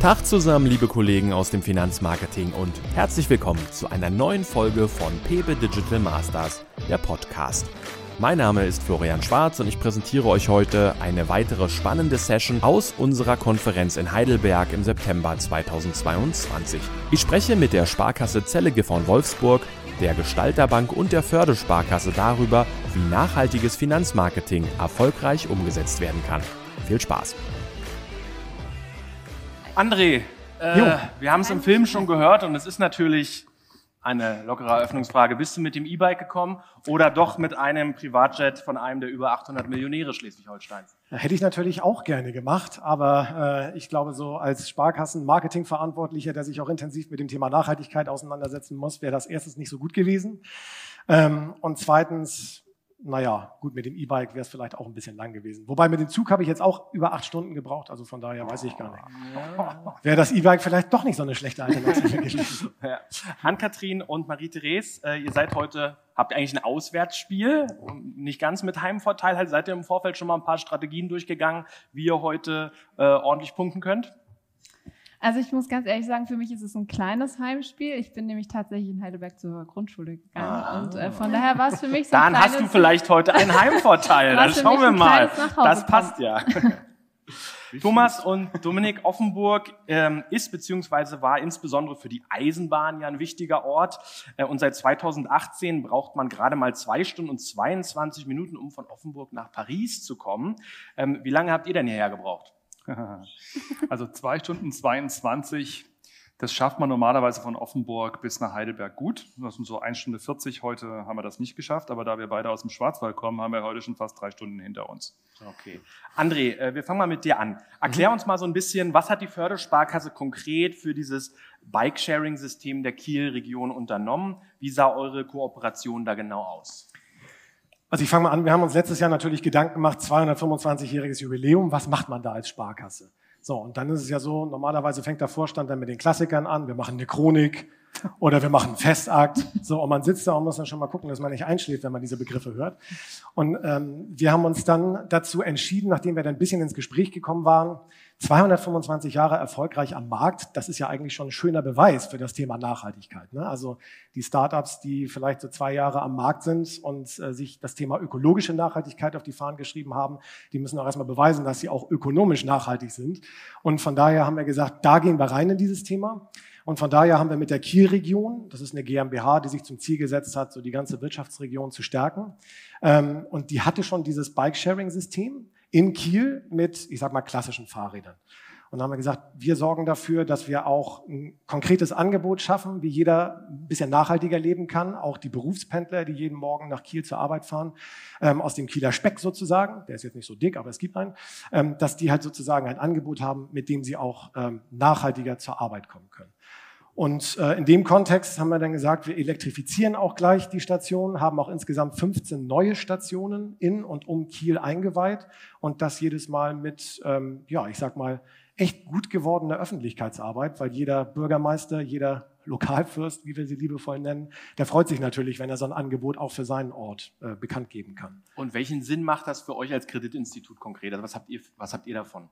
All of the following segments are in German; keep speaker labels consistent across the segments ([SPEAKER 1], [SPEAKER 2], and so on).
[SPEAKER 1] Tag zusammen, liebe Kollegen aus dem Finanzmarketing und herzlich willkommen zu einer neuen Folge von Pepe Digital Masters, der Podcast. Mein Name ist Florian Schwarz und ich präsentiere euch heute eine weitere spannende Session aus unserer Konferenz in Heidelberg im September 2022. Ich spreche mit der Sparkasse Zellige von Wolfsburg, der Gestalterbank und der Fördersparkasse darüber, wie nachhaltiges Finanzmarketing erfolgreich umgesetzt werden kann. Viel Spaß!
[SPEAKER 2] André, äh, wir haben es im Film schon gehört und es ist natürlich eine lockere Eröffnungsfrage. Bist du mit dem E-Bike gekommen oder doch mit einem Privatjet von einem der über 800 Millionäre Schleswig-Holsteins?
[SPEAKER 3] Hätte ich natürlich auch gerne gemacht, aber äh, ich glaube, so als Sparkassen-Marketing-Verantwortlicher, der sich auch intensiv mit dem Thema Nachhaltigkeit auseinandersetzen muss, wäre das erstens nicht so gut gewesen. Ähm, und zweitens naja, gut, mit dem E-Bike wäre es vielleicht auch ein bisschen lang gewesen. Wobei mit dem Zug habe ich jetzt auch über acht Stunden gebraucht, also von daher weiß ich gar nicht. Wäre das E-Bike vielleicht doch nicht so eine schlechte Alternative gewesen.
[SPEAKER 2] Ja. Ann-Kathrin und Marie-Therese, äh, ihr seid heute, habt ihr eigentlich ein Auswärtsspiel, nicht ganz mit Heimvorteil, halt, seid ihr im Vorfeld schon mal ein paar Strategien durchgegangen, wie ihr heute äh, ordentlich punkten könnt?
[SPEAKER 4] Also ich muss ganz ehrlich sagen, für mich ist es ein kleines Heimspiel. Ich bin nämlich tatsächlich in Heidelberg zur Grundschule gegangen ah. und äh, von daher war es für mich so
[SPEAKER 2] Dann hast du vielleicht heute einen Heimvorteil. Dann schauen wir mal. Das passt ja. Thomas und Dominik Offenburg ähm, ist beziehungsweise war insbesondere für die Eisenbahn ja ein wichtiger Ort. Äh, und seit 2018 braucht man gerade mal zwei Stunden und 22 Minuten, um von Offenburg nach Paris zu kommen. Ähm, wie lange habt ihr denn hierher gebraucht?
[SPEAKER 5] also zwei Stunden 22, das schafft man normalerweise von Offenburg bis nach Heidelberg gut. Das sind so 1 Stunde 40. Heute haben wir das nicht geschafft, aber da wir beide aus dem Schwarzwald kommen, haben wir heute schon fast drei Stunden hinter uns.
[SPEAKER 2] Okay. André, äh, wir fangen mal mit dir an. Erklär mhm. uns mal so ein bisschen, was hat die Fördersparkasse konkret für dieses Bike-Sharing-System der Kiel-Region unternommen? Wie sah eure Kooperation da genau aus?
[SPEAKER 3] Also ich fange mal an, wir haben uns letztes Jahr natürlich Gedanken gemacht, 225-jähriges Jubiläum, was macht man da als Sparkasse? So, und dann ist es ja so, normalerweise fängt der Vorstand dann mit den Klassikern an, wir machen eine Chronik oder wir machen einen Festakt. So, und man sitzt da und muss dann schon mal gucken, dass man nicht einschläft, wenn man diese Begriffe hört. Und ähm, wir haben uns dann dazu entschieden, nachdem wir dann ein bisschen ins Gespräch gekommen waren, 225 Jahre erfolgreich am Markt, das ist ja eigentlich schon ein schöner Beweis für das Thema Nachhaltigkeit. Ne? Also die Startups, die vielleicht so zwei Jahre am Markt sind und äh, sich das Thema ökologische Nachhaltigkeit auf die Fahnen geschrieben haben, die müssen auch erstmal beweisen, dass sie auch ökonomisch nachhaltig sind. Und von daher haben wir gesagt, da gehen wir rein in dieses Thema. Und von daher haben wir mit der Kielregion, das ist eine GmbH, die sich zum Ziel gesetzt hat, so die ganze Wirtschaftsregion zu stärken. Ähm, und die hatte schon dieses Bike-Sharing-System in Kiel mit, ich sag mal, klassischen Fahrrädern. Und dann haben wir gesagt, wir sorgen dafür, dass wir auch ein konkretes Angebot schaffen, wie jeder ein bisschen nachhaltiger leben kann. Auch die Berufspendler, die jeden Morgen nach Kiel zur Arbeit fahren, ähm, aus dem Kieler Speck sozusagen, der ist jetzt nicht so dick, aber es gibt einen, ähm, dass die halt sozusagen ein Angebot haben, mit dem sie auch ähm, nachhaltiger zur Arbeit kommen können. Und äh, in dem Kontext haben wir dann gesagt, wir elektrifizieren auch gleich die Station, haben auch insgesamt 15 neue Stationen in und um Kiel eingeweiht und das jedes Mal mit, ähm, ja, ich sag mal, echt gut gewordener Öffentlichkeitsarbeit, weil jeder Bürgermeister, jeder Lokalfürst, wie wir sie liebevoll nennen, der freut sich natürlich, wenn er so ein Angebot auch für seinen Ort äh, bekannt geben kann.
[SPEAKER 2] Und welchen Sinn macht das für euch als Kreditinstitut konkret? Also was habt ihr, was habt ihr davon?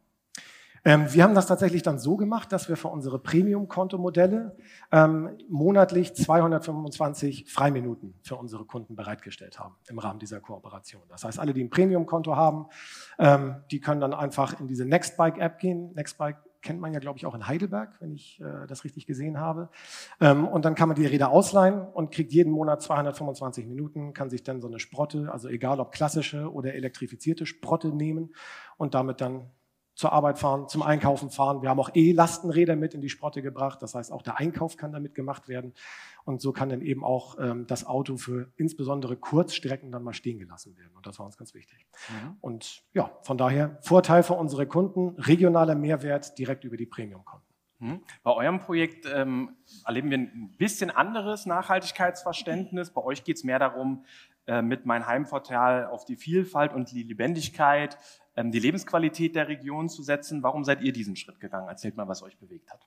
[SPEAKER 3] Ähm, wir haben das tatsächlich dann so gemacht, dass wir für unsere Premium-Kontomodelle ähm, monatlich 225 Freiminuten für unsere Kunden bereitgestellt haben im Rahmen dieser Kooperation. Das heißt, alle, die ein Premium-Konto haben, ähm, die können dann einfach in diese Nextbike-App gehen. Nextbike kennt man ja, glaube ich, auch in Heidelberg, wenn ich äh, das richtig gesehen habe. Ähm, und dann kann man die Räder ausleihen und kriegt jeden Monat 225 Minuten, kann sich dann so eine Sprotte, also egal ob klassische oder elektrifizierte Sprotte nehmen und damit dann zur Arbeit fahren, zum Einkaufen fahren. Wir haben auch E-Lastenräder mit in die Sprotte gebracht. Das heißt, auch der Einkauf kann damit gemacht werden. Und so kann dann eben auch ähm, das Auto für insbesondere Kurzstrecken dann mal stehen gelassen werden. Und das war uns ganz wichtig. Mhm. Und ja, von daher Vorteil für unsere Kunden, regionaler Mehrwert direkt über die Premium-Konten.
[SPEAKER 2] Mhm. Bei eurem Projekt ähm, erleben wir ein bisschen anderes Nachhaltigkeitsverständnis. Bei euch geht es mehr darum, äh, mit mein Heimvorteil auf die Vielfalt und die Lebendigkeit ähm, die Lebensqualität der Region zu setzen. Warum seid ihr diesen Schritt gegangen? Erzählt mal, was euch bewegt hat.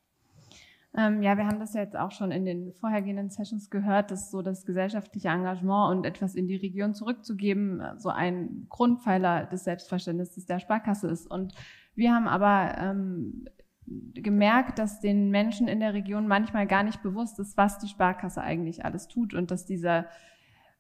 [SPEAKER 4] Ähm, ja, wir haben das ja jetzt auch schon in den vorhergehenden Sessions gehört, dass so das gesellschaftliche Engagement und etwas in die Region zurückzugeben so ein Grundpfeiler des Selbstverständnisses der Sparkasse ist. Und wir haben aber ähm, gemerkt, dass den Menschen in der Region manchmal gar nicht bewusst ist, was die Sparkasse eigentlich alles tut und dass dieser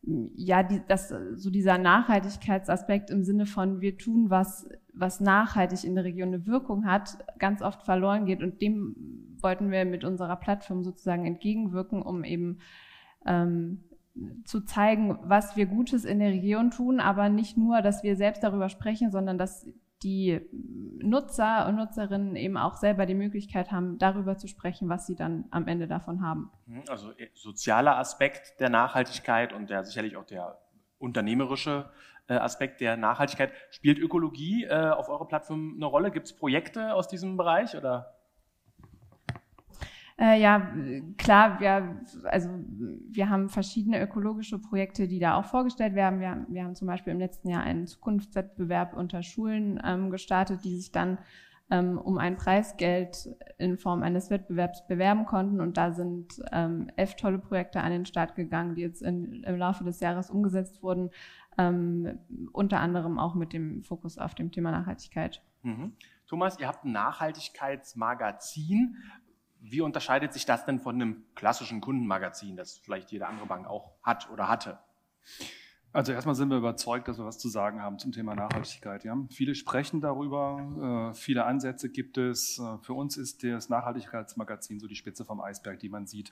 [SPEAKER 4] ja, die, dass so dieser Nachhaltigkeitsaspekt im Sinne von wir tun was, was nachhaltig in der Region eine Wirkung hat, ganz oft verloren geht. Und dem wollten wir mit unserer Plattform sozusagen entgegenwirken, um eben ähm, zu zeigen, was wir Gutes in der Region tun, aber nicht nur, dass wir selbst darüber sprechen, sondern dass die Nutzer und Nutzerinnen eben auch selber die Möglichkeit haben, darüber zu sprechen, was sie dann am Ende davon haben.
[SPEAKER 2] Mhm, also äh, sozialer Aspekt der Nachhaltigkeit und der sicherlich auch der unternehmerische äh, Aspekt der Nachhaltigkeit. Spielt Ökologie äh, auf eurer Plattform eine Rolle? Gibt es Projekte aus diesem Bereich oder?
[SPEAKER 4] Äh, ja, klar, wir, also wir haben verschiedene ökologische Projekte, die da auch vorgestellt werden. Wir, wir haben zum Beispiel im letzten Jahr einen Zukunftswettbewerb unter Schulen ähm, gestartet, die sich dann ähm, um ein Preisgeld in Form eines Wettbewerbs bewerben konnten. Und da sind ähm, elf tolle Projekte an den Start gegangen, die jetzt in, im Laufe des Jahres umgesetzt wurden, ähm, unter anderem auch mit dem Fokus auf dem Thema Nachhaltigkeit.
[SPEAKER 2] Mhm. Thomas, ihr habt ein Nachhaltigkeitsmagazin. Wie unterscheidet sich das denn von einem klassischen Kundenmagazin, das vielleicht jede andere Bank auch hat oder hatte?
[SPEAKER 5] Also erstmal sind wir überzeugt, dass wir was zu sagen haben zum Thema Nachhaltigkeit. Ja? Viele sprechen darüber, äh, viele Ansätze gibt es. Äh, für uns ist das Nachhaltigkeitsmagazin so die Spitze vom Eisberg, die man sieht.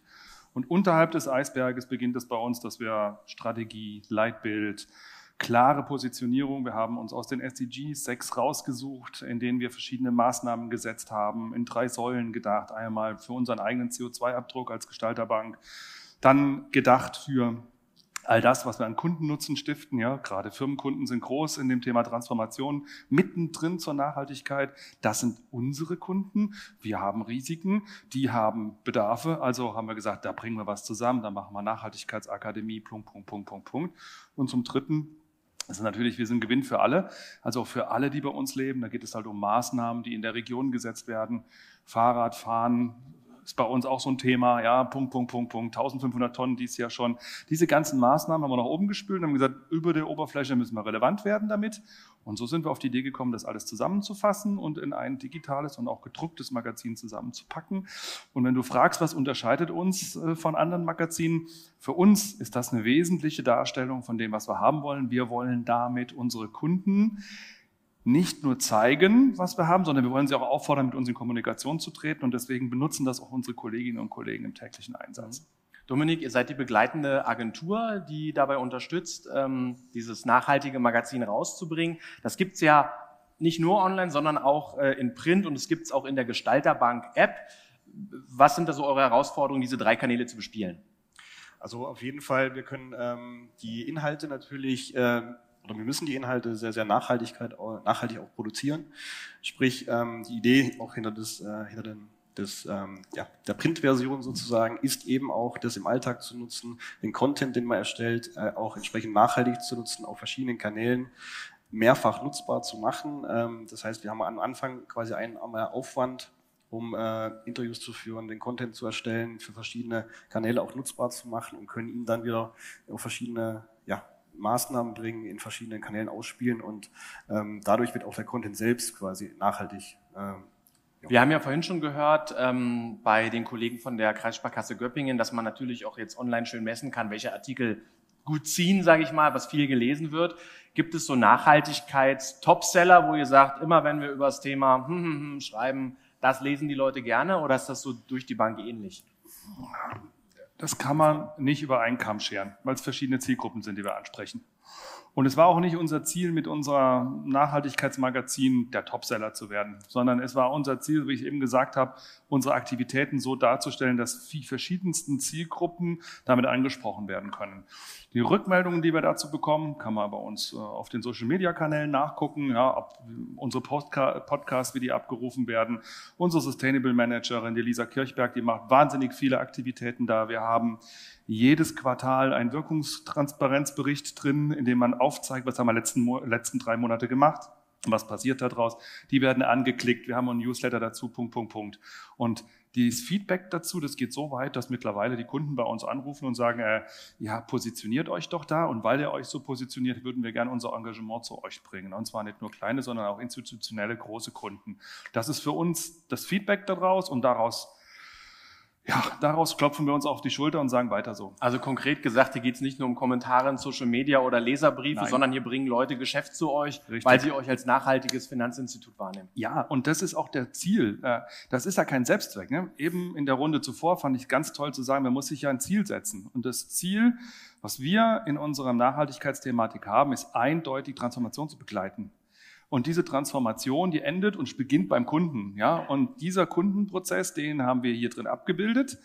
[SPEAKER 5] Und unterhalb des Eisberges beginnt es bei uns, dass wir Strategie, Leitbild, klare Positionierung. Wir haben uns aus den SDGs sechs rausgesucht, in denen wir verschiedene Maßnahmen gesetzt haben, in drei Säulen gedacht. Einmal für unseren eigenen CO2-Abdruck als Gestalterbank, dann gedacht für all das, was wir an Kundennutzen stiften, ja, gerade Firmenkunden sind groß in dem Thema Transformation, mittendrin zur Nachhaltigkeit. Das sind unsere Kunden. Wir haben Risiken, die haben Bedarfe. Also haben wir gesagt, da bringen wir was zusammen, da machen wir Nachhaltigkeitsakademie, Punkt, Punkt, Punkt, Punkt, Punkt. Und zum Dritten das ist natürlich, wir sind Gewinn für alle, also auch für alle, die bei uns leben. Da geht es halt um Maßnahmen, die in der Region gesetzt werden. Fahrradfahren ist bei uns auch so ein Thema, ja, Punkt, Punkt, Punkt, Punkt, 1500 Tonnen dies Jahr schon. Diese ganzen Maßnahmen haben wir nach oben gespült und haben gesagt, über der Oberfläche müssen wir relevant werden damit. Und so sind wir auf die Idee gekommen, das alles zusammenzufassen und in ein digitales und auch gedrucktes Magazin zusammenzupacken. Und wenn du fragst, was unterscheidet uns äh, von anderen Magazinen, für uns ist das eine wesentliche Darstellung von dem, was wir haben wollen. Wir wollen damit unsere Kunden nicht nur zeigen, was wir haben, sondern wir wollen sie auch auffordern, mit uns in Kommunikation zu treten. Und deswegen benutzen das auch unsere Kolleginnen und Kollegen im täglichen Einsatz.
[SPEAKER 2] Dominik, ihr seid die begleitende Agentur, die dabei unterstützt, ähm, dieses nachhaltige Magazin rauszubringen. Das gibt's ja nicht nur online, sondern auch äh, in Print und es gibt's auch in der Gestalterbank-App. Was sind da so eure Herausforderungen, diese drei Kanäle zu bespielen?
[SPEAKER 6] Also auf jeden Fall, wir können ähm, die Inhalte natürlich äh, oder wir müssen die Inhalte sehr, sehr nachhaltig auch produzieren. Sprich, ähm, die Idee auch hinter, des, äh, hinter den des, ähm, ja, der Printversion sozusagen ist eben auch, das im Alltag zu nutzen, den Content, den man erstellt, äh, auch entsprechend nachhaltig zu nutzen, auf verschiedenen Kanälen mehrfach nutzbar zu machen. Ähm, das heißt, wir haben am Anfang quasi einen Aufwand, um äh, Interviews zu führen, den Content zu erstellen, für verschiedene Kanäle auch nutzbar zu machen und können ihn dann wieder auf verschiedene ja, Maßnahmen bringen, in verschiedenen Kanälen ausspielen und ähm, dadurch wird auch der Content selbst quasi nachhaltig ähm,
[SPEAKER 2] wir haben ja vorhin schon gehört ähm, bei den Kollegen von der Kreissparkasse Göppingen, dass man natürlich auch jetzt online schön messen kann, welche Artikel gut ziehen, sage ich mal, was viel gelesen wird. Gibt es so Nachhaltigkeits-Topseller, wo ihr sagt, immer wenn wir über das Thema hm, hm, hm, schreiben, das lesen die Leute gerne oder ist das so durch die Bank ähnlich?
[SPEAKER 5] Das kann man nicht über einen Kamm scheren, weil es verschiedene Zielgruppen sind, die wir ansprechen. Und es war auch nicht unser Ziel, mit unserer Nachhaltigkeitsmagazin der Topseller zu werden, sondern es war unser Ziel, wie ich eben gesagt habe, unsere Aktivitäten so darzustellen, dass die verschiedensten Zielgruppen damit angesprochen werden können. Die Rückmeldungen, die wir dazu bekommen, kann man bei uns äh, auf den Social Media Kanälen nachgucken, ja, ob unsere Podcasts, wie die abgerufen werden. Unsere Sustainable Managerin, die Lisa Kirchberg, die macht wahnsinnig viele Aktivitäten da. Wir haben jedes Quartal einen Wirkungstransparenzbericht drin, in dem man aufzeigt, was haben wir letzten, letzten drei Monate gemacht, was passiert daraus. Die werden angeklickt, wir haben einen Newsletter dazu, Punkt, Punkt, Punkt. Und Das Feedback dazu, das geht so weit, dass mittlerweile die Kunden bei uns anrufen und sagen, äh, ja, positioniert euch doch da und weil ihr euch so positioniert, würden wir gerne unser Engagement zu euch bringen. Und zwar nicht nur kleine, sondern auch institutionelle große Kunden. Das ist für uns das Feedback daraus und daraus ja, daraus klopfen wir uns auf die Schulter und sagen weiter so.
[SPEAKER 2] Also konkret gesagt, hier geht es nicht nur um Kommentare in Social Media oder Leserbriefe, Nein. sondern hier bringen Leute Geschäft zu euch, Richtig. weil sie euch als nachhaltiges Finanzinstitut wahrnehmen.
[SPEAKER 5] Ja, und das ist auch der Ziel. Äh, das ist ja kein Selbstzweck. Ne? Eben in der Runde zuvor fand ich ganz toll zu sagen, man muss sich ja ein Ziel setzen. Und das Ziel, was wir in unserer Nachhaltigkeitsthematik haben, ist eindeutig Transformation zu begleiten. Und diese Transformation, die endet und beginnt beim Kunden. Ja? Und dieser Kundenprozess, den haben wir hier drin abgebildet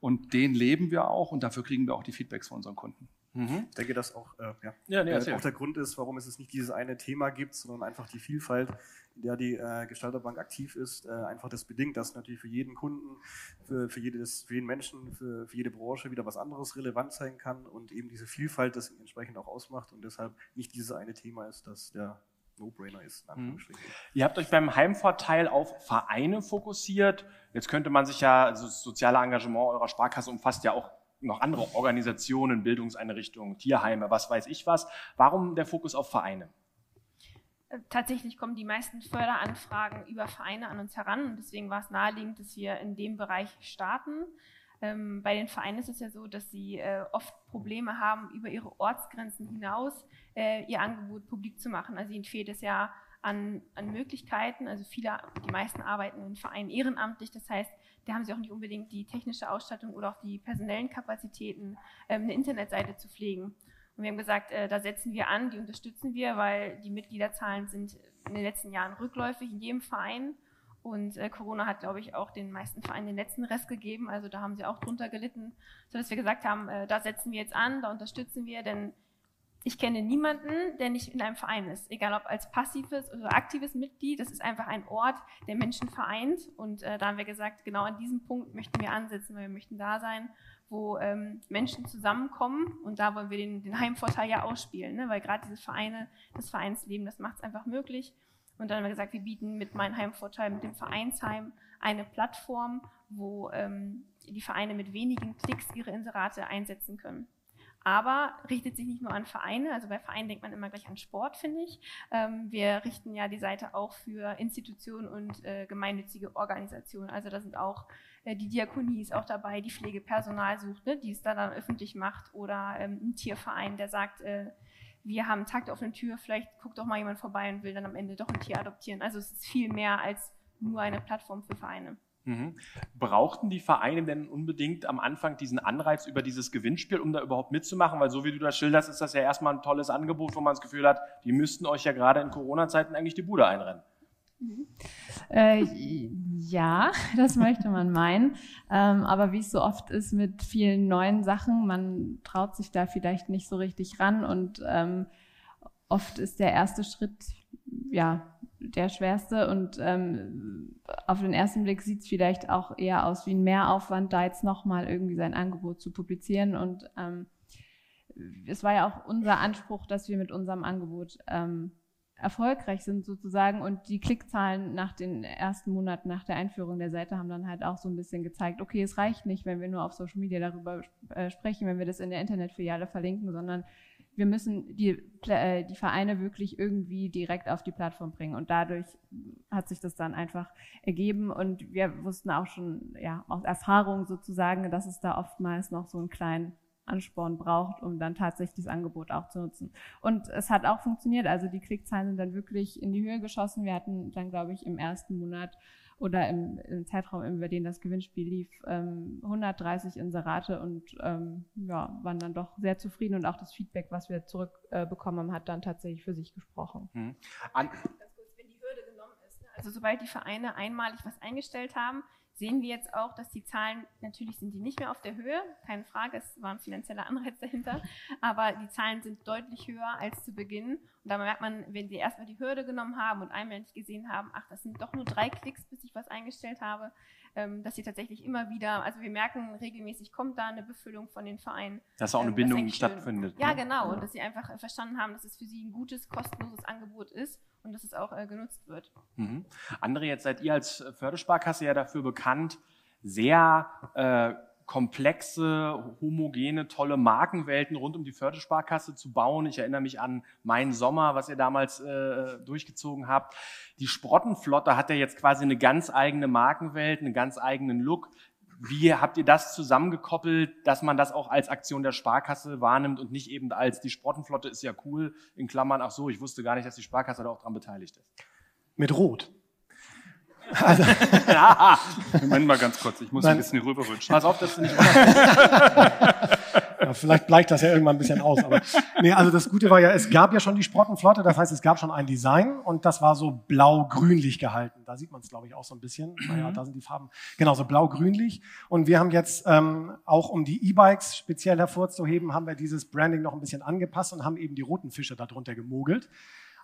[SPEAKER 5] und den leben wir auch und dafür kriegen wir auch die Feedbacks von unseren Kunden.
[SPEAKER 6] Mhm. Ich denke, dass auch, äh, ja, ja nee, äh, auch der Grund ist, warum es es nicht dieses eine Thema gibt, sondern einfach die Vielfalt, in der die äh, Gestalterbank aktiv ist, äh, einfach das bedingt, dass natürlich für jeden Kunden, für, für, jedes, für jeden Menschen, für, für jede Branche wieder was anderes relevant sein kann und eben diese Vielfalt das entsprechend auch ausmacht und deshalb nicht dieses eine Thema ist, das der No-Brainer ist.
[SPEAKER 2] Mhm. Ihr habt euch beim Heimvorteil auf Vereine fokussiert. Jetzt könnte man sich ja, also das soziale Engagement eurer Sparkasse umfasst ja auch noch andere Organisationen, Bildungseinrichtungen, Tierheime, was weiß ich was. Warum der Fokus auf Vereine?
[SPEAKER 7] Äh, tatsächlich kommen die meisten Förderanfragen über Vereine an uns heran und deswegen war es naheliegend, dass wir in dem Bereich starten. Ähm, bei den Vereinen ist es ja so, dass sie äh, oft Probleme haben, über ihre Ortsgrenzen hinaus äh, ihr Angebot publik zu machen. Also ihnen fehlt es ja an, an Möglichkeiten. Also viele, die meisten arbeiten in Vereinen ehrenamtlich. Das heißt, da haben sie auch nicht unbedingt die technische Ausstattung oder auch die personellen Kapazitäten, ähm, eine Internetseite zu pflegen. Und wir haben gesagt, äh, da setzen wir an, die unterstützen wir, weil die Mitgliederzahlen sind in den letzten Jahren rückläufig in jedem Verein. Und äh, Corona hat, glaube ich, auch den meisten Vereinen den letzten Rest gegeben. Also da haben sie auch drunter gelitten, sodass wir gesagt haben, äh, da setzen wir jetzt an, da unterstützen wir, denn ich kenne niemanden, der nicht in einem Verein ist, egal ob als passives oder aktives Mitglied. Das ist einfach ein Ort, der Menschen vereint. Und äh, da haben wir gesagt, genau an diesem Punkt möchten wir ansetzen, weil wir möchten da sein, wo ähm, Menschen zusammenkommen. Und da wollen wir den, den Heimvorteil ja ausspielen, ne? weil gerade diese Vereine, das Vereinsleben, das macht es einfach möglich. Und dann haben wir gesagt, wir bieten mit Mein Heimvorteil, mit dem Vereinsheim eine Plattform, wo ähm, die Vereine mit wenigen Klicks ihre Inserate einsetzen können. Aber richtet sich nicht nur an Vereine, also bei Vereinen denkt man immer gleich an Sport, finde ich. Ähm, wir richten ja die Seite auch für Institutionen und äh, gemeinnützige Organisationen. Also da sind auch äh, die Diakonie ist auch dabei, die Pflegepersonal sucht, ne, die es da dann öffentlich macht oder ähm, ein Tierverein, der sagt, äh, wir haben Takt auf eine Tür, vielleicht guckt doch mal jemand vorbei und will dann am Ende doch ein Tier adoptieren. Also es ist viel mehr als nur eine Plattform für Vereine.
[SPEAKER 2] Mhm. Brauchten die Vereine denn unbedingt am Anfang diesen Anreiz über dieses Gewinnspiel, um da überhaupt mitzumachen? Weil so wie du das schilderst, ist das ja erstmal ein tolles Angebot, wo man das Gefühl hat, die müssten euch ja gerade in Corona-Zeiten eigentlich die Bude einrennen.
[SPEAKER 4] Äh, ja, das möchte man meinen. Ähm, aber wie es so oft ist mit vielen neuen Sachen, man traut sich da vielleicht nicht so richtig ran und ähm, oft ist der erste Schritt ja der schwerste und ähm, auf den ersten Blick sieht es vielleicht auch eher aus wie ein Mehraufwand, da jetzt nochmal irgendwie sein Angebot zu publizieren und ähm, es war ja auch unser Anspruch, dass wir mit unserem Angebot ähm, erfolgreich sind sozusagen und die Klickzahlen nach den ersten Monaten nach der Einführung der Seite haben dann halt auch so ein bisschen gezeigt, okay, es reicht nicht, wenn wir nur auf Social Media darüber äh, sprechen, wenn wir das in der Internetfiliale verlinken, sondern wir müssen die, äh, die Vereine wirklich irgendwie direkt auf die Plattform bringen. Und dadurch hat sich das dann einfach ergeben und wir wussten auch schon ja aus Erfahrung sozusagen, dass es da oftmals noch so einen kleinen Ansporn braucht, um dann tatsächlich das Angebot auch zu nutzen. Und es hat auch funktioniert. Also die Klickzahlen sind dann wirklich in die Höhe geschossen. Wir hatten dann, glaube ich, im ersten Monat oder im, im Zeitraum, über den das Gewinnspiel lief, ähm, 130 Inserate und ähm, ja, waren dann doch sehr zufrieden und auch das Feedback, was wir zurückbekommen äh, haben, hat dann tatsächlich für sich gesprochen. Mhm.
[SPEAKER 7] An also sobald die Vereine einmalig was eingestellt haben, sehen wir jetzt auch, dass die Zahlen, natürlich sind die nicht mehr auf der Höhe, keine Frage, es war ein finanzieller Anreiz dahinter, aber die Zahlen sind deutlich höher als zu Beginn. Und da merkt man, wenn sie erstmal die Hürde genommen haben und einmal nicht gesehen haben, ach, das sind doch nur drei Klicks, bis ich was eingestellt habe, ähm, dass sie tatsächlich immer wieder, also wir merken regelmäßig kommt da eine Befüllung von den Vereinen.
[SPEAKER 2] Dass auch eine ähm, Bindung stattfindet.
[SPEAKER 7] Ja, ne? genau. Und dass sie einfach verstanden haben, dass es für sie ein gutes, kostenloses Angebot ist und dass es auch äh, genutzt wird.
[SPEAKER 2] Mhm. Andere, jetzt seid ihr als Fördersparkasse ja dafür bekannt, sehr äh, komplexe, homogene, tolle Markenwelten rund um die Fördersparkasse zu bauen. Ich erinnere mich an meinen Sommer, was ihr damals äh, durchgezogen habt. Die Sprottenflotte hat ja jetzt quasi eine ganz eigene Markenwelt, einen ganz eigenen Look. Wie habt ihr das zusammengekoppelt, dass man das auch als Aktion der Sparkasse wahrnimmt und nicht eben als die Sprottenflotte ist ja cool, in Klammern, ach so, ich wusste gar nicht, dass die Sparkasse da auch dran beteiligt ist.
[SPEAKER 3] Mit Rot.
[SPEAKER 5] Also, ja. Moment mal ganz kurz, ich muss Nein. ein bisschen rüberrutschen.
[SPEAKER 2] Pass auf, dass du nicht
[SPEAKER 3] ja, Vielleicht bleicht das ja irgendwann ein bisschen aus. Aber nee, also das Gute war ja, es gab ja schon die Sprottenflotte, das heißt, es gab schon ein Design und das war so blau-grünlich gehalten. Da sieht man es, glaube ich, auch so ein bisschen. Naja, mhm. da sind die Farben. Genau, so blau-grünlich. Und wir haben jetzt ähm, auch, um die E-Bikes speziell hervorzuheben, haben wir dieses Branding noch ein bisschen angepasst und haben eben die roten Fische darunter gemogelt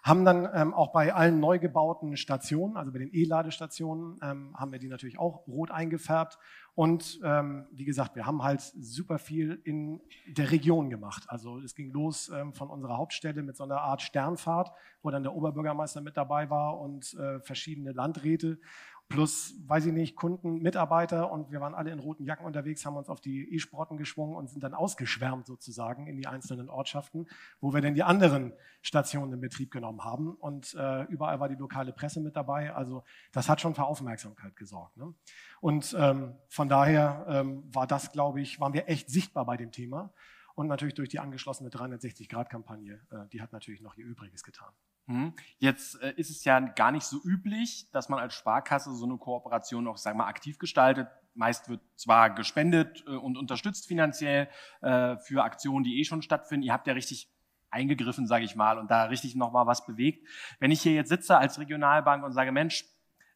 [SPEAKER 3] haben dann ähm, auch bei allen neu gebauten Stationen, also bei den E-Ladestationen, ähm, haben wir die natürlich auch rot eingefärbt. Und ähm, wie gesagt, wir haben halt super viel in der Region gemacht. Also es ging los ähm, von unserer Hauptstelle mit so einer Art Sternfahrt, wo dann der Oberbürgermeister mit dabei war und äh, verschiedene Landräte plus, weiß ich nicht, Kunden, Mitarbeiter und wir waren alle in roten Jacken unterwegs, haben uns auf die E-Sporten geschwungen und sind dann ausgeschwärmt sozusagen in die einzelnen Ortschaften, wo wir denn die anderen Stationen in Betrieb genommen haben und äh, überall war die lokale Presse mit dabei. Also das hat schon für Aufmerksamkeit gesorgt. Ne? Und ähm, von daher ähm, war das, glaube ich, waren wir echt sichtbar bei dem Thema und natürlich durch die angeschlossene 360-Grad-Kampagne, äh, die hat natürlich noch ihr Übriges getan.
[SPEAKER 2] Mhm. Jetzt äh, ist es ja gar nicht so üblich, dass man als Sparkasse so eine Kooperation noch, sagen wir mal, aktiv gestaltet. Meist wird zwar gespendet äh, und unterstützt finanziell äh, für Aktionen, die eh schon stattfinden. Ihr habt ja richtig eingegriffen, sage ich mal, und da richtig noch mal was bewegt. Wenn ich hier jetzt sitze als Regionalbank und sage, Mensch,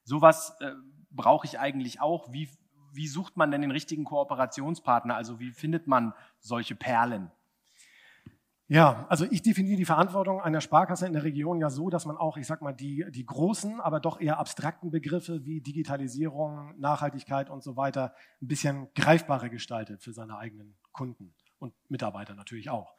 [SPEAKER 2] sowas brauche ich eigentlich auch. Wie, wie sucht man denn den richtigen Kooperationspartner? Also wie findet man solche Perlen?
[SPEAKER 3] Ja, also ich definiere die Verantwortung einer Sparkasse in der Region ja so, dass man auch, ich sag mal, die, die großen, aber doch eher abstrakten Begriffe wie Digitalisierung, Nachhaltigkeit und so weiter ein bisschen greifbarer gestaltet für seine eigenen Kunden und Mitarbeiter natürlich auch.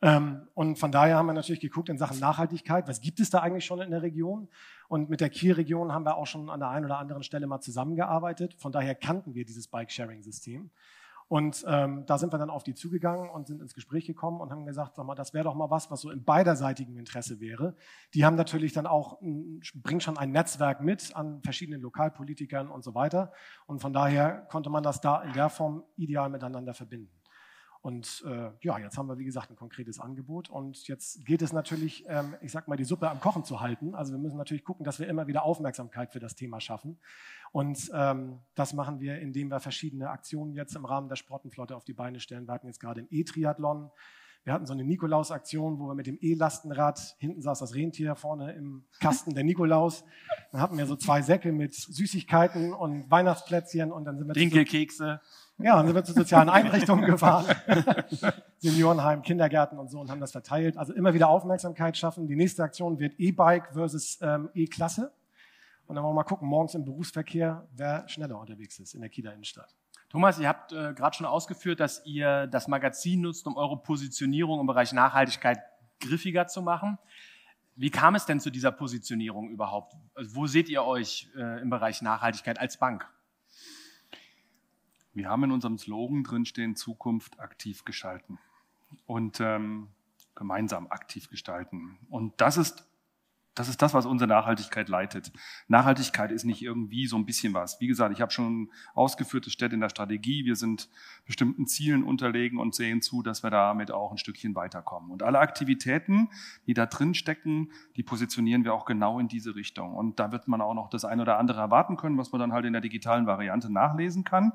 [SPEAKER 3] Ähm, und von daher haben wir natürlich geguckt in Sachen Nachhaltigkeit, was gibt es da eigentlich schon in der Region? Und mit der Kiel-Region haben wir auch schon an der einen oder anderen Stelle mal zusammengearbeitet. Von daher kannten wir dieses Bike-Sharing-System. Und ähm, da sind wir dann auf die zugegangen und sind ins Gespräch gekommen und haben gesagt, sag mal, das wäre doch mal was, was so in beiderseitigem Interesse wäre. Die haben natürlich dann auch, bringen schon ein Netzwerk mit an verschiedenen Lokalpolitikern und so weiter. Und von daher konnte man das da in der Form ideal miteinander verbinden. Und äh, ja, jetzt haben wir, wie gesagt, ein konkretes Angebot. Und jetzt geht es natürlich, ähm, ich sag mal, die Suppe am Kochen zu halten. Also wir müssen natürlich gucken, dass wir immer wieder Aufmerksamkeit für das Thema schaffen. Und ähm, das machen wir, indem wir verschiedene Aktionen jetzt im Rahmen der Sportenflotte auf die Beine stellen. Wir hatten jetzt gerade einen E-Triathlon. Wir hatten so eine Nikolaus-Aktion, wo wir mit dem E-Lastenrad, hinten saß das Rentier, vorne im Kasten der Nikolaus. Dann hatten wir so zwei Säcke mit Süßigkeiten und Weihnachtsplätzchen und dann sind wir...
[SPEAKER 2] Dinkelkekse.
[SPEAKER 3] Ja, dann sind wir zu sozialen Einrichtungen gefahren, Seniorenheim, Kindergärten und so und haben das verteilt. Also immer wieder Aufmerksamkeit schaffen. Die nächste Aktion wird E-Bike versus ähm, E-Klasse. Und dann wollen wir mal gucken, morgens im Berufsverkehr, wer schneller unterwegs ist in der Kieler Innenstadt.
[SPEAKER 2] Thomas, ihr habt äh, gerade schon ausgeführt, dass ihr das Magazin nutzt, um eure Positionierung im Bereich Nachhaltigkeit griffiger zu machen. Wie kam es denn zu dieser Positionierung überhaupt? Also wo seht ihr euch äh, im Bereich Nachhaltigkeit als Bank?
[SPEAKER 5] Wir haben in unserem Slogan drinstehen, Zukunft aktiv gestalten und ähm, gemeinsam aktiv gestalten. Und das ist das ist das, was unsere Nachhaltigkeit leitet. Nachhaltigkeit ist nicht irgendwie so ein bisschen was. Wie gesagt, ich habe schon ausgeführt, es steht in der Strategie. Wir sind bestimmten Zielen unterlegen und sehen zu, dass wir damit auch ein Stückchen weiterkommen. Und alle Aktivitäten, die da drin stecken, die positionieren wir auch genau in diese Richtung. Und da wird man auch noch das eine oder andere erwarten können, was man dann halt in der digitalen Variante nachlesen kann.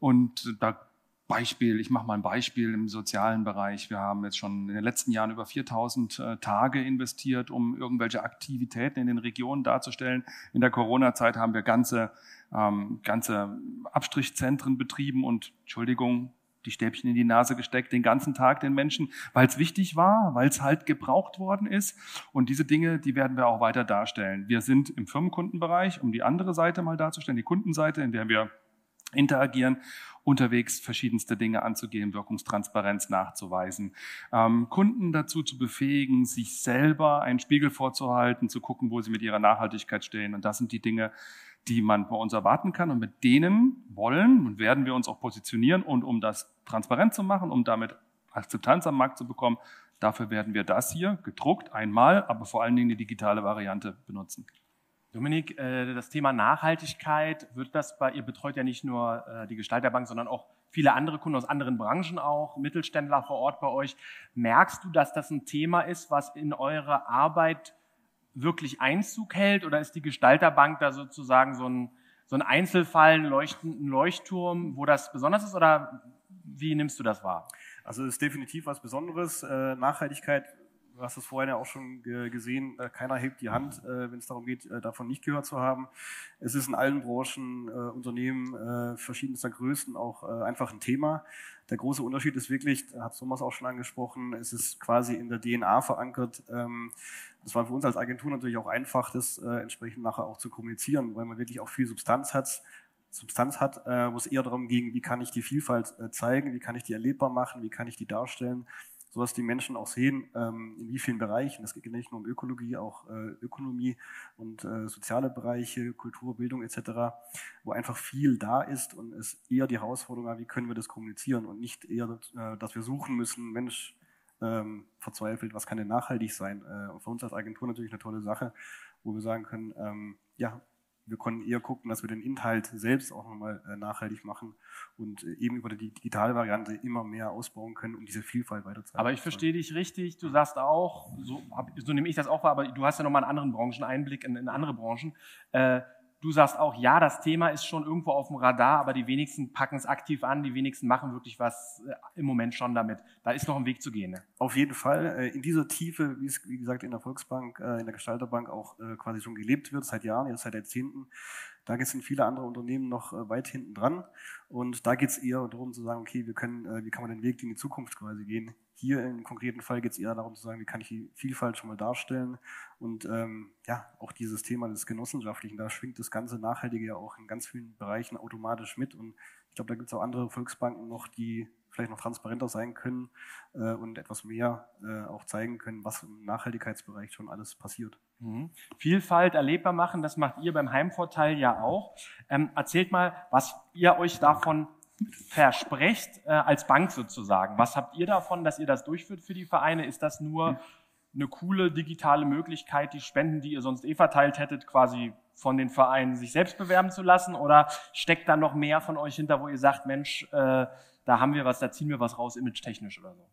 [SPEAKER 5] Und da Beispiel, ich mache mal ein Beispiel im sozialen Bereich. Wir haben jetzt schon in den letzten Jahren über 4000 äh, Tage investiert, um irgendwelche Aktivitäten in den Regionen darzustellen. In der Corona-Zeit haben wir ganze, ähm, ganze Abstrichzentren betrieben und, Entschuldigung, die Stäbchen in die Nase gesteckt, den ganzen Tag den Menschen, weil es wichtig war, weil es halt gebraucht worden ist. Und diese Dinge, die werden wir auch weiter darstellen. Wir sind im Firmenkundenbereich, um die andere Seite mal darzustellen, die Kundenseite, in der wir interagieren, unterwegs verschiedenste Dinge anzugehen, Wirkungstransparenz nachzuweisen, ähm, Kunden dazu zu befähigen, sich selber einen Spiegel vorzuhalten, zu gucken, wo sie mit ihrer Nachhaltigkeit stehen. Und das sind die Dinge, die man bei uns erwarten kann. Und mit denen wollen und werden wir uns auch positionieren. Und um das transparent zu machen, um damit Akzeptanz am Markt zu bekommen, dafür werden wir das hier gedruckt einmal, aber vor allen Dingen die digitale Variante benutzen.
[SPEAKER 2] Dominik, äh, das Thema Nachhaltigkeit, wird das bei, ihr betreut ja nicht nur äh, die Gestalterbank, sondern auch viele andere Kunden aus anderen Branchen auch, Mittelständler vor Ort bei euch. Merkst du, dass das ein Thema ist, was in eure Arbeit wirklich Einzug hält oder ist die Gestalterbank da sozusagen so ein, so ein Einzelfall, ein, Leuchten, ein Leuchtturm, wo das besonders ist oder wie nimmst du das wahr?
[SPEAKER 6] Also es ist definitiv was Besonderes. Äh, Nachhaltigkeit du hast es vorhin ja auch schon gesehen, äh, keiner hebt die Hand, äh, wenn es darum geht, äh, davon nicht gehört zu haben. Es ist in allen Branchen, Unternehmen verschiedenster Größen auch einfach ein Thema. Der große Unterschied ist wirklich, hat Thomas auch schon angesprochen, es ist quasi in der DNA verankert. Ähm, das war für uns als Agentur natürlich auch einfach, das entsprechend nachher auch zu kommunizieren, weil man wirklich auch viel Substanz hat. Substanz hat, wo es eher darum ging, wie kann ich die Vielfalt zeigen, wie kann ich die erlebbar machen, wie kann ich die darstellen sodass die Menschen auch sehen, ähm, in wie vielen Bereichen, das geht nicht nur um Ökologie, auch äh, Ökonomie und äh, soziale Bereiche, Kultur, Bildung etc., wo einfach viel da ist und es eher die Herausforderung war, wie können wir das kommunizieren und nicht eher, äh, dass wir suchen müssen, Mensch, ähm, verzweifelt, was kann denn nachhaltig sein? und für uns als Agentur natürlich eine tolle Sache, wo wir sagen können, ähm, ja, wir konnten eher gucken, dass wir den Inhalt selbst auch nochmal äh, nachhaltig machen und äh, eben über die digitale Variante immer mehr ausbauen können, um diese Vielfalt weiterzeigen.
[SPEAKER 2] Aber ich verstehe dich richtig. Du sagst auch, so, so nehme ich das auch wahr, aber du hast ja nochmal einen anderen Brancheneinblick in, in andere Branchen. Äh, du sagst auch, ja, das Thema ist schon irgendwo auf dem Radar, aber die wenigsten packen es aktiv an, die wenigsten machen wirklich was äh, im Moment schon damit. Da ist noch ein Weg zu gehen. Ne?
[SPEAKER 6] Auf jeden Fall. Äh, in dieser Tiefe, wie es, wie gesagt, in der Volksbank, äh, in der Gestalterbank auch quasi schon gelebt wird, seit Jahren, jetzt seit Jahrzehnten, da sind viele andere Unternehmen noch weit hinten dran. Und da geht es eher darum zu sagen, okay, wir können, wie kann man den Weg in die Zukunft quasi gehen? Hier im konkreten Fall geht es eher darum zu sagen, wie kann ich die Vielfalt schon mal darstellen und ähm, ja, auch dieses Thema des Genossenschaftlichen, da schwingt das ganze Nachhaltige ja auch in ganz vielen Bereichen automatisch mit und ich glaube, da gibt es auch andere Volksbanken noch, die vielleicht noch transparenter sein können äh, und etwas mehr äh, auch zeigen können, was im Nachhaltigkeitsbereich schon alles passiert.
[SPEAKER 2] Mhm. Vielfalt erlebbar machen, das macht ihr beim Heimvorteil ja auch. Ähm, erzählt mal, was ihr euch davon versprecht äh, als Bank sozusagen. Was habt ihr davon, dass ihr das durchführt für die Vereine? Ist das nur eine coole digitale Möglichkeit, die Spenden, die ihr sonst eh verteilt hättet, quasi von den Vereinen sich selbst bewerben zu lassen? Oder steckt da noch mehr von euch hinter, wo ihr sagt, Mensch, äh, da haben wir was, da ziehen wir was raus, image-technisch oder so?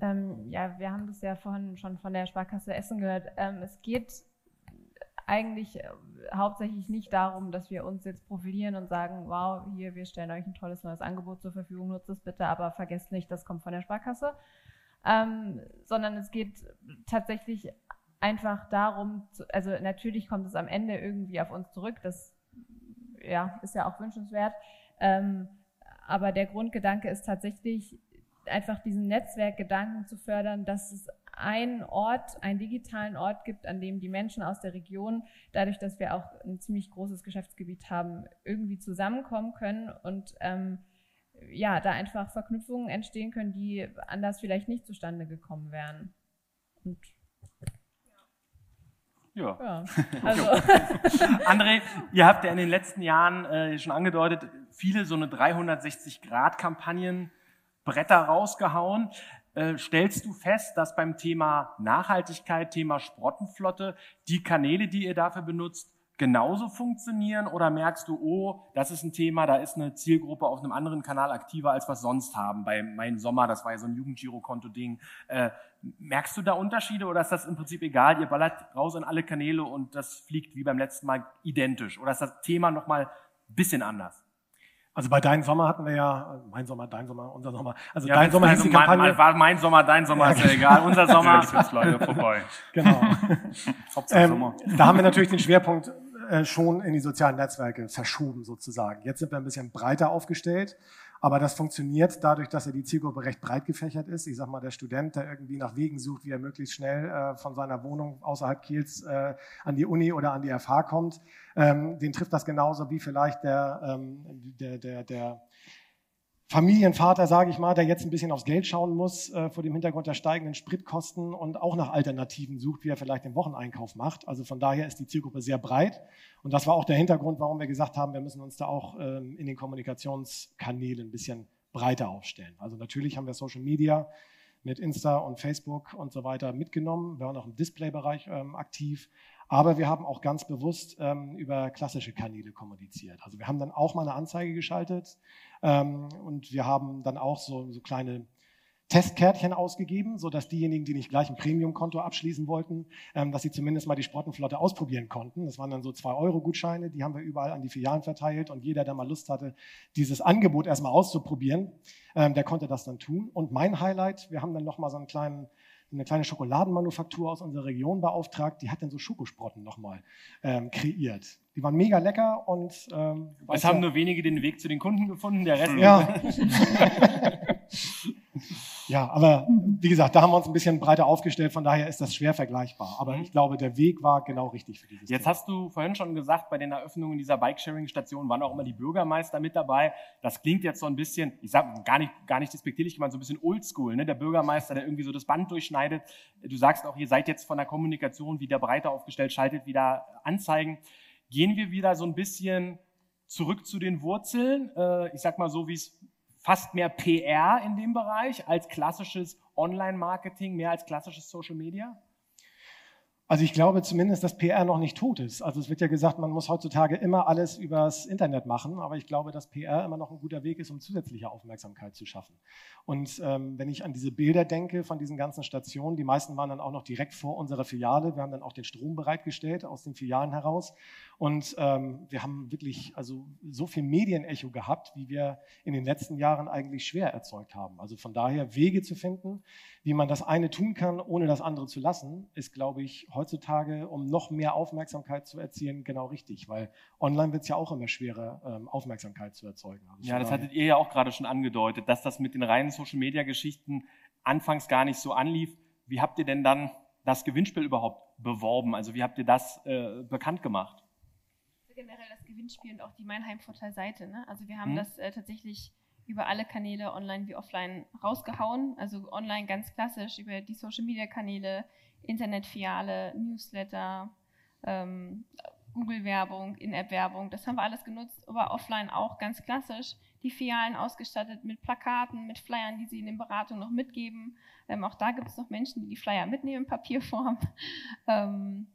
[SPEAKER 4] Ähm, ja, wir haben das ja vorhin schon von der Sparkasse Essen gehört. Ähm, es geht eigentlich äh, hauptsächlich nicht darum, dass wir uns jetzt profilieren und sagen, wow, hier, wir stellen euch ein tolles neues Angebot zur Verfügung, nutzt es bitte, aber vergesst nicht, das kommt von der Sparkasse. Ähm, sondern es geht tatsächlich einfach darum, zu, also natürlich kommt es am Ende irgendwie auf uns zurück, das ja, ist ja auch wünschenswert. Ähm, aber der Grundgedanke ist tatsächlich einfach diesen Netzwerkgedanken zu fördern, dass es einen Ort, einen digitalen Ort gibt, an dem die Menschen aus der Region, dadurch, dass wir auch ein ziemlich großes Geschäftsgebiet haben, irgendwie zusammenkommen können und ähm, ja, da einfach Verknüpfungen entstehen können, die anders vielleicht nicht zustande gekommen wären. Und
[SPEAKER 2] ja. ja. Also. André, ihr habt ja in den letzten Jahren äh, schon angedeutet, viele so eine 360-Grad-Kampagnen Bretter rausgehauen. Äh, stellst du fest, dass beim Thema Nachhaltigkeit, Thema Sprottenflotte, die Kanäle, die ihr dafür benutzt, genauso funktionieren oder merkst du, oh, das ist ein Thema, da ist eine Zielgruppe auf einem anderen Kanal aktiver, als wir sonst haben? Bei Mein Sommer, das war ja so ein Jugendgirokonto-Ding. Äh, merkst du da Unterschiede oder ist das im Prinzip egal? Ihr ballert raus in alle Kanäle und das fliegt wie beim letzten Mal identisch? Oder ist das Thema nochmal ein bisschen anders?
[SPEAKER 3] Also bei Dein Sommer hatten wir ja, mein Sommer, Dein Sommer, unser Sommer. Also ja, Dein Sommer hieß die Kampagne.
[SPEAKER 2] Mein, war mein Sommer, Dein Sommer, ist ja egal. Unser Sommer ist jetzt leider vorbei.
[SPEAKER 3] Genau. ähm, da haben wir natürlich den Schwerpunkt äh, schon in die sozialen Netzwerke verschoben sozusagen. Jetzt sind wir ein bisschen breiter aufgestellt Aber das funktioniert dadurch, dass ja die Zielgruppe recht breit gefächert ist. Ich sage mal, der Student, der irgendwie nach Wegen sucht, wie er möglichst schnell äh, von seiner Wohnung außerhalb Kiels äh, an die Uni oder an die FH kommt, ähm, den trifft das genauso wie vielleicht der, ähm, der, der, der Familienvater, sage ich mal, der jetzt ein bisschen aufs Geld schauen muss äh, vor dem Hintergrund der steigenden Spritkosten und auch nach Alternativen sucht, wie er vielleicht den Wocheneinkauf macht. Also von daher ist die Zielgruppe sehr breit. Und das war auch der Hintergrund, warum wir gesagt haben, wir müssen uns da auch ähm, in den Kommunikationskanälen ein bisschen breiter aufstellen. Also natürlich haben wir Social Media mit Insta und Facebook und so weiter mitgenommen. Wir waren auch im Displaybereich ähm, aktiv. Aber wir haben auch ganz bewusst ähm, über klassische Kanäle kommuniziert. Also wir haben dann auch mal eine Anzeige geschaltet ähm, und wir haben dann auch so, so kleine Testkärtchen ausgegeben, so dass diejenigen, die nicht gleich ein Premium-Konto abschließen wollten, ähm, dass sie zumindest mal die Sportenflotte ausprobieren konnten. Das waren dann so zwei Euro Gutscheine, die haben wir überall an die Filialen verteilt und jeder, der mal Lust hatte, dieses Angebot erstmal auszuprobieren, ähm, der konnte das dann tun. Und mein Highlight, wir haben dann noch mal so einen kleinen eine kleine Schokoladenmanufaktur aus unserer Region beauftragt, die hat dann so Schokosprotten nochmal ähm, kreiert. Die waren mega lecker und ähm,
[SPEAKER 2] es haben nur wenige den Weg zu den Kunden gefunden, der Rest.
[SPEAKER 3] Ja. Ja, aber wie gesagt, da haben wir uns ein bisschen breiter aufgestellt, von daher ist das schwer vergleichbar. Aber mhm. ich glaube, der Weg war genau richtig für dieses
[SPEAKER 2] Jetzt Thema. hast du vorhin schon gesagt, bei den Eröffnungen dieser Bikesharing-Station waren auch immer die Bürgermeister mit dabei. Das klingt jetzt so ein bisschen, ich sag gar nicht, gar nicht despektierlich gemeint, so ein bisschen oldschool, ne? Der Bürgermeister, der irgendwie so das Band durchschneidet. Du sagst auch, ihr seid jetzt von der Kommunikation wieder breiter aufgestellt, schaltet wieder Anzeigen. Gehen wir wieder so ein bisschen zurück zu den Wurzeln. Äh, ich sag mal so, wie es fast mehr PR in dem Bereich als klassisches Online-Marketing, mehr als klassisches Social Media?
[SPEAKER 3] Also ich glaube zumindest, dass PR noch nicht tot ist. Also es wird ja gesagt, man muss heutzutage immer alles übers Internet machen, aber ich glaube, dass PR immer noch ein guter Weg ist, um zusätzliche Aufmerksamkeit zu schaffen. Und ähm, wenn ich an diese Bilder denke von diesen ganzen Stationen, die meisten waren dann auch noch direkt vor unserer Filiale. Wir haben dann auch den Strom bereitgestellt aus den Filialen heraus. Und ähm, wir haben wirklich also so viel Medienecho gehabt, wie wir in den letzten Jahren eigentlich schwer erzeugt haben. Also von daher Wege zu finden, wie man das eine tun kann, ohne das andere zu lassen, ist, glaube ich, heutzutage, um noch mehr Aufmerksamkeit zu erzielen, genau richtig, weil online wird es ja auch immer schwerer, ähm, Aufmerksamkeit zu erzeugen.
[SPEAKER 2] Also ja, das hattet ihr ja auch gerade schon angedeutet, dass das mit den reinen Social-Media-Geschichten anfangs gar nicht so anlief. Wie habt ihr denn dann das Gewinnspiel überhaupt beworben? Also wie habt ihr das äh, bekannt gemacht?
[SPEAKER 7] Generell das Gewinnspiel und auch die Meinheim-Vorteil-Seite. Ne? Also wir haben hm. das äh, tatsächlich über alle Kanäle online wie offline rausgehauen. Also online ganz klassisch über die Social-Media-Kanäle, Internetfiliale, Newsletter, ähm, Google-Werbung, In-App-Werbung. Das haben wir alles genutzt, aber offline auch ganz klassisch. Die Filialen ausgestattet mit Plakaten, mit Flyern, die sie in den Beratungen noch mitgeben. Ähm, auch da gibt es noch Menschen, die die Flyer mitnehmen Papierform. Ähm,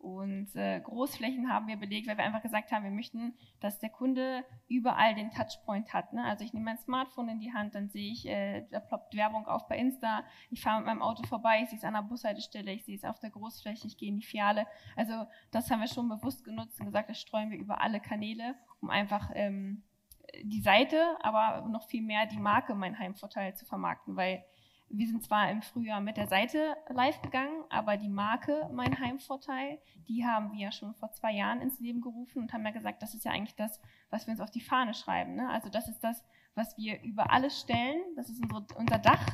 [SPEAKER 7] und äh, Großflächen haben wir belegt, weil wir einfach gesagt haben, wir möchten, dass der Kunde überall den Touchpoint hat. Ne? Also ich nehme mein Smartphone in die Hand, dann sehe ich, äh, da ploppt Werbung auf bei Insta, ich fahre mit meinem Auto vorbei, ich sehe es an der Bushaltestelle, ich sehe es auf der Großfläche, ich gehe in die Fiale. Also das haben wir schon bewusst genutzt und gesagt, das streuen wir über alle Kanäle, um einfach ähm, die Seite, aber noch viel mehr die Marke Mein Heimvorteil zu vermarkten, weil wir sind zwar im Frühjahr mit der Seite live gegangen, aber die Marke Mein Heimvorteil, die haben wir ja schon vor zwei Jahren ins Leben gerufen und haben ja gesagt, das ist ja eigentlich das, was wir uns auf die Fahne schreiben. Ne? Also das ist das, was wir über alles stellen. Das ist unsere, unser Dach,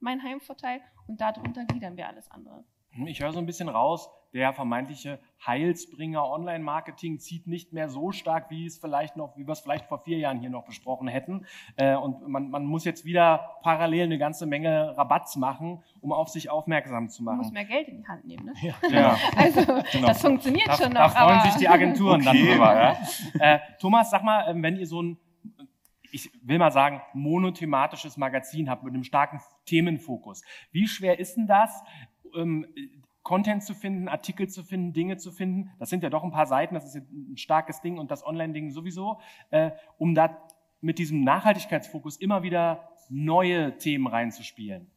[SPEAKER 7] Mein Heimvorteil, und darunter gliedern wir alles andere.
[SPEAKER 2] Ich höre so ein bisschen raus, der vermeintliche Heilsbringer Online-Marketing zieht nicht mehr so stark, wie es vielleicht noch, wie wir es vielleicht vor vier Jahren hier noch besprochen hätten. Äh, und man, man muss jetzt wieder parallel eine ganze Menge Rabatts machen, um auf sich aufmerksam zu machen. Man
[SPEAKER 7] muss mehr Geld in die Hand nehmen, ne?
[SPEAKER 2] Ja. ja.
[SPEAKER 7] also genau. das funktioniert
[SPEAKER 2] da,
[SPEAKER 7] schon noch. Da
[SPEAKER 2] freuen sich die Agenturen okay. dann drüber. Ja? Äh, Thomas, sag mal, ähm, wenn ihr so ein ich will mal sagen, monothematisches Magazin habt mit einem starken Themenfokus. Wie schwer ist denn das, ähm, Content zu finden, Artikel zu finden, Dinge zu finden. Das sind ja doch ein paar Seiten, das ist ein starkes Ding und das Online-Ding sowieso, äh, um da mit diesem Nachhaltigkeitsfokus immer wieder neue Themen reinzuspielen.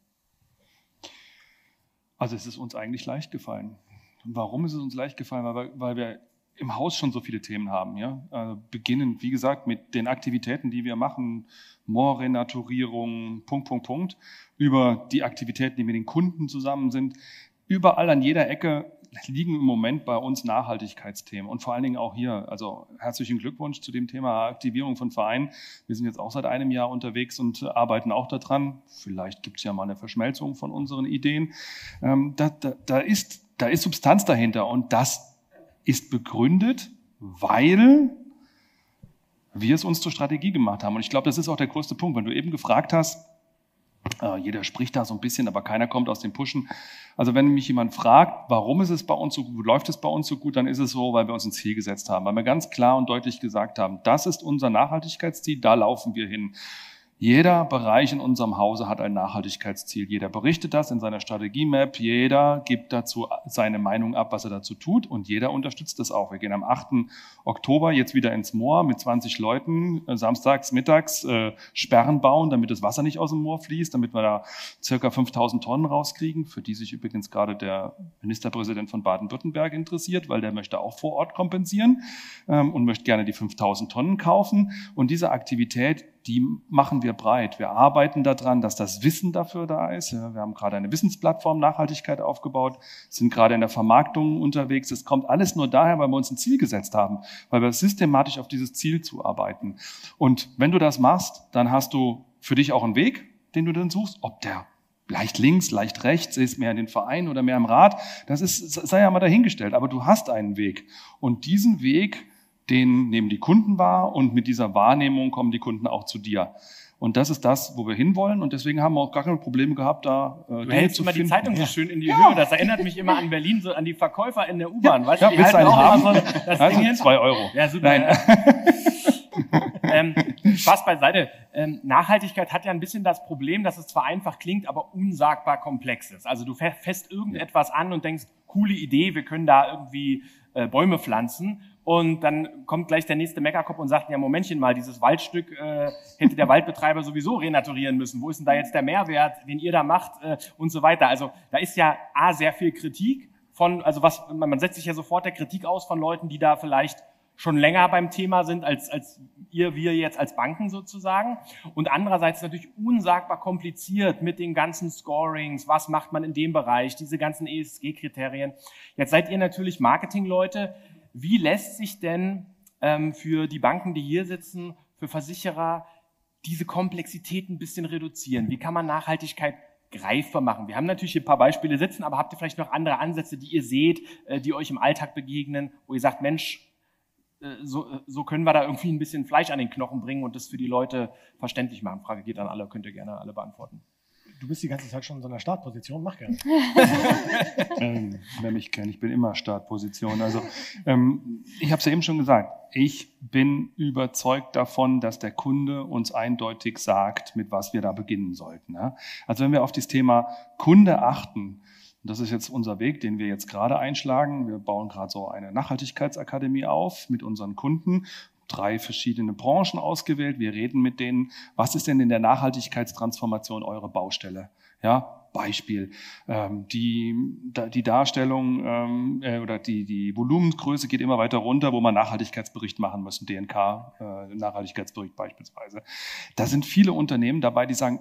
[SPEAKER 5] Also es ist uns eigentlich leicht gefallen. warum ist es uns leicht gefallen? Weil weil wir im Haus schon so viele Themen haben. Ja? Äh, beginnen, wie gesagt, mit den Aktivitäten, die wir machen, Moorrenaturierung, Punkt, Punkt, Punkt, über die Aktivitäten, die mit den Kunden zusammen sind. Überall an jeder Ecke liegen im Moment bei uns Nachhaltigkeitsthemen und vor allen Dingen auch hier. Also herzlichen Glückwunsch zu dem Thema Aktivierung von Vereinen. Wir sind jetzt auch seit einem Jahr unterwegs und arbeiten auch daran. Vielleicht gibt es ja mal eine Verschmelzung von unseren Ideen. Ähm, da, da, da, ist, da ist Substanz dahinter und das ist begründet, weil wir es uns zur Strategie gemacht haben. Und ich glaube, das ist auch der größte Punkt. Wenn du eben gefragt hast, äh, jeder spricht da so ein bisschen, aber keiner kommt aus dem Pushen. Also wenn mich jemand fragt, warum ist es bei uns so gut, läuft es bei uns so gut, dann ist es so, weil wir uns ein Ziel gesetzt haben, weil wir ganz klar und deutlich gesagt haben, das ist unser Nachhaltigkeitsziel, da laufen wir hin. Jeder Bereich in unserem Hause hat ein Nachhaltigkeitsziel. Jeder berichtet das in seiner Strategie-Map. Jeder gibt dazu seine Meinung ab, was er dazu tut. Und jeder unterstützt das auch. Wir gehen am 8. Oktober jetzt wieder ins Moor mit 20 Leuten, äh, samstags, mittags äh, Sperren bauen, damit das Wasser nicht aus dem Moor fließt, damit wir da circa 5000 Tonnen rauskriegen, für die sich übrigens gerade der Ministerpräsident von Baden-Württemberg interessiert, weil der möchte auch vor Ort kompensieren ähm, und möchte gerne die 5000 Tonnen kaufen. Und diese Aktivität, die machen wir breit. Wir arbeiten daran, dass das Wissen dafür da ist. Wir haben gerade eine Wissensplattform Nachhaltigkeit aufgebaut, sind gerade in der Vermarktung unterwegs. Das kommt alles nur daher, weil wir uns ein Ziel gesetzt haben, weil wir systematisch auf dieses Ziel zuarbeiten. Und wenn du das machst, dann hast du für dich auch einen Weg, den du dann suchst, ob der leicht links, leicht rechts, ist mehr in den Verein oder mehr im Rat, das ist, sei ja mal dahingestellt. Aber du hast einen Weg. Und diesen Weg, den nehmen die Kunden wahr und mit dieser Wahrnehmung kommen die Kunden auch zu dir. Und das ist das, wo wir hinwollen. Und deswegen haben wir auch gar keine Probleme gehabt, da
[SPEAKER 2] äh, du hältst immer finden. die Zeitung so schön in die ja. Höhe. Das erinnert mich immer an Berlin, so an die Verkäufer in der U-Bahn.
[SPEAKER 5] Ja, weißt du, die halten auch haben? immer so das also Ding hin. zwei Euro.
[SPEAKER 2] Ja, super. Nein. ähm, Spaß beiseite. Ähm, Nachhaltigkeit hat ja ein bisschen das Problem, dass es zwar einfach klingt, aber unsagbar komplex ist. Also du fäst irgendetwas an und denkst, coole Idee, wir können da irgendwie äh, Bäume pflanzen. Und dann kommt gleich der nächste Meckerkopf und sagt, ja, Momentchen mal, dieses Waldstück äh, hätte der Waldbetreiber sowieso renaturieren müssen. Wo ist denn da jetzt der Mehrwert, den ihr da macht äh, und so weiter. Also da ist ja A, sehr viel Kritik von, also was, man setzt sich ja sofort der Kritik aus von Leuten, die da vielleicht schon länger beim Thema sind als, als ihr, wir jetzt als Banken sozusagen. Und andererseits natürlich unsagbar kompliziert mit den ganzen Scorings. Was macht man in dem Bereich? Diese ganzen ESG-Kriterien. Jetzt seid ihr natürlich Marketingleute. Wie lässt sich denn ähm, für die Banken, die hier sitzen, für Versicherer diese Komplexität ein bisschen reduzieren? Wie kann man Nachhaltigkeit greifbar machen? Wir haben natürlich ein paar Beispiele sitzen, aber habt ihr vielleicht noch andere Ansätze, die ihr seht, äh, die euch im Alltag begegnen, wo ihr sagt, Mensch, äh, so, äh, so können wir da irgendwie ein bisschen Fleisch an den Knochen bringen und das für die Leute verständlich machen. Frage geht an alle, könnt ihr gerne alle beantworten
[SPEAKER 3] du bist die ganze Zeit schon in so einer Startposition, mach gerne.
[SPEAKER 5] ähm, wer mich kennt, ich bin immer Startposition. Also ähm, ich habe es ja eben schon gesagt, ich bin überzeugt davon, dass der Kunde uns eindeutig sagt, mit was wir da beginnen sollten. Ja? Also wenn wir auf das Thema Kunde achten, das ist jetzt unser Weg, den wir jetzt gerade einschlagen. Wir bauen gerade so eine Nachhaltigkeitsakademie auf mit unseren Kunden drei verschiedene Branchen ausgewählt. Wir reden mit denen, was ist denn in der Nachhaltigkeitstransformation eure Baustelle? Ja, Beispiel. Ähm, die, die Darstellung ähm, äh, oder die, die Volumengröße geht immer weiter runter, wo man Nachhaltigkeitsbericht machen muss, DNK, äh, Nachhaltigkeitsbericht beispielsweise. Da sind viele Unternehmen dabei, die sagen,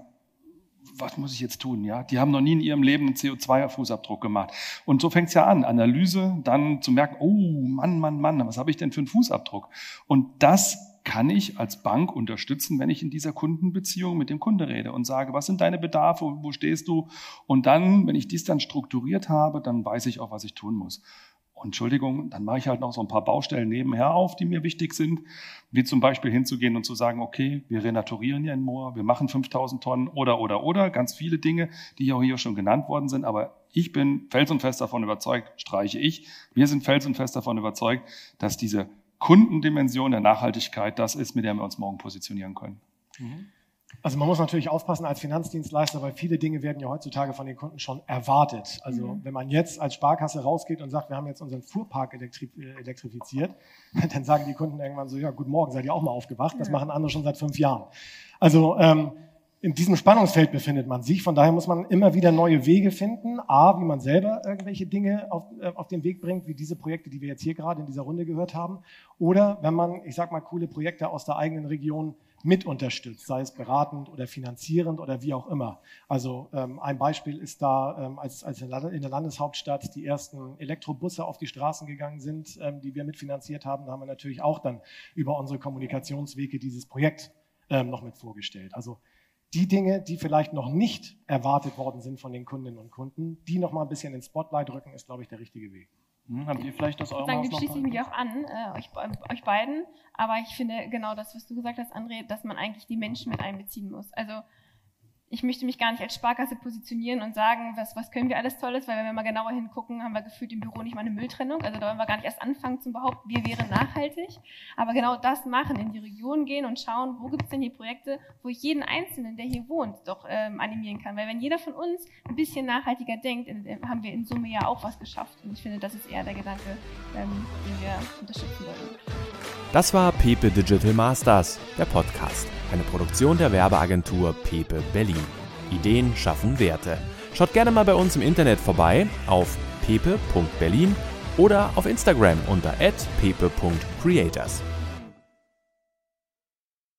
[SPEAKER 5] was muss ich jetzt tun? Ja, die haben noch nie in ihrem Leben einen CO2-Fußabdruck gemacht. Und so fängt es ja an, Analyse, dann zu merken, oh Mann, Mann, Mann, was habe ich denn für einen Fußabdruck? Und das kann ich als Bank unterstützen, wenn ich in dieser Kundenbeziehung mit dem Kunde rede und sage, was sind deine Bedarfe, wo stehst du? Und dann, wenn ich dies dann strukturiert habe, dann weiß ich auch, was ich tun muss. Und Entschuldigung, dann mache ich halt noch so ein paar Baustellen nebenher auf, die mir wichtig sind, wie zum Beispiel hinzugehen und zu sagen, okay, wir renaturieren ja in Moor, wir machen 5000 Tonnen oder, oder, oder, ganz viele Dinge, die auch hier schon genannt worden sind, aber ich bin felsenfest davon überzeugt, streiche ich, wir sind felsenfest davon überzeugt, dass diese Kundendimension der Nachhaltigkeit das ist, mit der wir uns morgen positionieren können. Mhm.
[SPEAKER 3] Also man muss natürlich aufpassen als Finanzdienstleister, weil viele Dinge werden ja heutzutage von den Kunden schon erwartet. Also mhm. wenn man jetzt als Sparkasse rausgeht und sagt, wir haben jetzt unseren Fuhrpark elektri elektrifiziert, dann sagen die Kunden irgendwann so, ja, guten Morgen, seid ihr auch mal aufgewacht? Das machen andere schon seit fünf Jahren. Also ähm, in diesem Spannungsfeld befindet man sich. Von daher muss man immer wieder neue Wege finden. A, wie man selber irgendwelche Dinge auf, äh, auf den Weg bringt, wie diese Projekte, die wir jetzt hier gerade in dieser Runde gehört haben. Oder wenn man, ich sag mal, coole Projekte aus der eigenen Region mit unterstützt, sei es beratend oder finanzierend oder wie auch immer. Also ähm, ein Beispiel ist da, ähm, als, als in der Landeshauptstadt die ersten Elektrobusse auf die Straßen gegangen sind, ähm, die wir mitfinanziert haben, da haben wir natürlich auch dann über unsere Kommunikationswege dieses Projekt ähm, noch mit vorgestellt. Also die Dinge, die vielleicht noch nicht erwartet worden sind von den Kundinnen und Kunden, die noch mal ein bisschen ins Spotlight rücken, ist, glaube ich, der richtige Weg.
[SPEAKER 2] Hm, habt ihr vielleicht das
[SPEAKER 7] eure Dann schließe ich mich auch an, äh, euch, euch beiden. Aber ich finde genau das, was du gesagt hast, André, dass man eigentlich die Menschen mit einbeziehen muss. Also ich möchte mich gar nicht als Sparkasse positionieren und sagen, was, was können wir alles Tolles, weil wenn wir mal genauer hingucken, haben wir gefühlt im Büro nicht mal eine Mülltrennung. Also da wollen wir gar nicht erst anfangen zu behaupten, wir wären nachhaltig. Aber genau das machen, in die Region gehen und schauen, wo gibt es denn hier Projekte, wo ich jeden Einzelnen, der hier wohnt, doch ähm, animieren kann. Weil wenn jeder von uns ein bisschen nachhaltiger denkt, haben wir in Summe ja auch was geschafft. Und ich finde, das ist eher der Gedanke, ähm, den wir unterstützen wollen.
[SPEAKER 1] Das war Pepe Digital Masters, der Podcast. Eine Produktion der Werbeagentur Pepe Berlin. Ideen schaffen Werte. Schaut gerne mal bei uns im Internet vorbei auf pepe.berlin oder auf Instagram unter pepe.creators.